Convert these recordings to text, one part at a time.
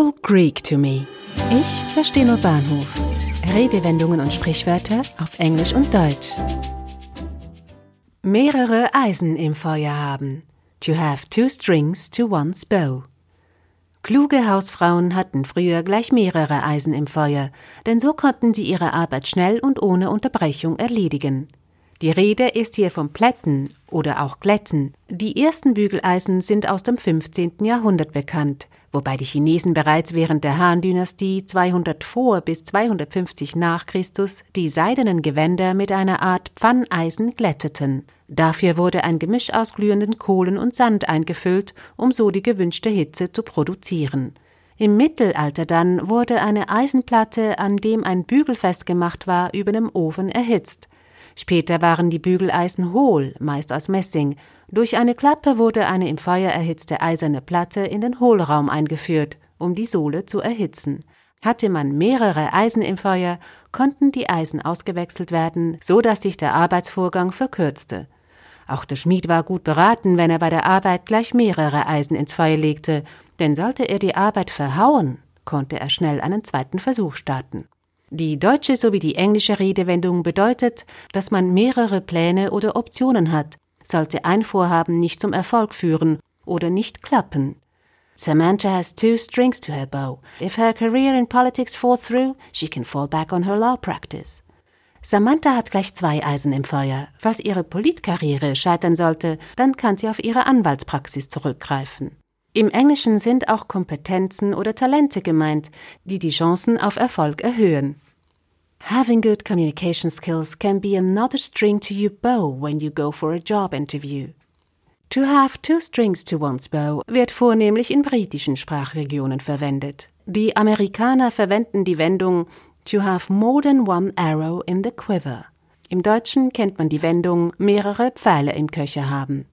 all Greek to me. Ich verstehe nur Bahnhof. Redewendungen und Sprichwörter auf Englisch und Deutsch. Mehrere Eisen im Feuer haben. To have two strings to one's bow. Kluge Hausfrauen hatten früher gleich mehrere Eisen im Feuer, denn so konnten sie ihre Arbeit schnell und ohne Unterbrechung erledigen. Die Rede ist hier vom Plätten oder auch Glätten. Die ersten Bügeleisen sind aus dem 15. Jahrhundert bekannt, wobei die Chinesen bereits während der Han-Dynastie 200 vor bis 250 nach Christus die seidenen Gewänder mit einer Art Pfanneisen glätteten. Dafür wurde ein Gemisch aus glühenden Kohlen und Sand eingefüllt, um so die gewünschte Hitze zu produzieren. Im Mittelalter dann wurde eine Eisenplatte, an dem ein Bügel festgemacht war, über dem Ofen erhitzt. Später waren die Bügeleisen hohl, meist aus Messing. Durch eine Klappe wurde eine im Feuer erhitzte eiserne Platte in den Hohlraum eingeführt, um die Sohle zu erhitzen. Hatte man mehrere Eisen im Feuer, konnten die Eisen ausgewechselt werden, so dass sich der Arbeitsvorgang verkürzte. Auch der Schmied war gut beraten, wenn er bei der Arbeit gleich mehrere Eisen ins Feuer legte, denn sollte er die Arbeit verhauen, konnte er schnell einen zweiten Versuch starten. Die deutsche sowie die englische Redewendung bedeutet, dass man mehrere Pläne oder Optionen hat, sollte ein Vorhaben nicht zum Erfolg führen oder nicht klappen. Samantha has two strings to her bow. If her career in politics falls through, she can fall back on her law practice. Samantha hat gleich zwei Eisen im Feuer. Falls ihre Politkarriere scheitern sollte, dann kann sie auf ihre Anwaltspraxis zurückgreifen. Im Englischen sind auch Kompetenzen oder Talente gemeint, die die Chancen auf Erfolg erhöhen. Having good communication skills can be another string to your bow when you go for a job interview. To have two strings to one's bow wird vornehmlich in britischen Sprachregionen verwendet. Die Amerikaner verwenden die Wendung to have more than one arrow in the quiver. Im Deutschen kennt man die Wendung mehrere Pfeile im Köcher haben.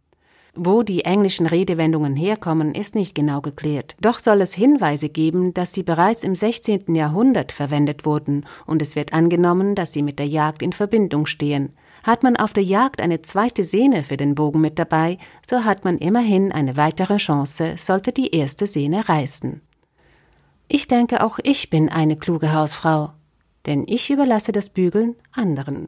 Wo die englischen Redewendungen herkommen, ist nicht genau geklärt. Doch soll es Hinweise geben, dass sie bereits im 16. Jahrhundert verwendet wurden, und es wird angenommen, dass sie mit der Jagd in Verbindung stehen. Hat man auf der Jagd eine zweite Sehne für den Bogen mit dabei, so hat man immerhin eine weitere Chance, sollte die erste Sehne reißen. Ich denke, auch ich bin eine kluge Hausfrau, denn ich überlasse das Bügeln anderen.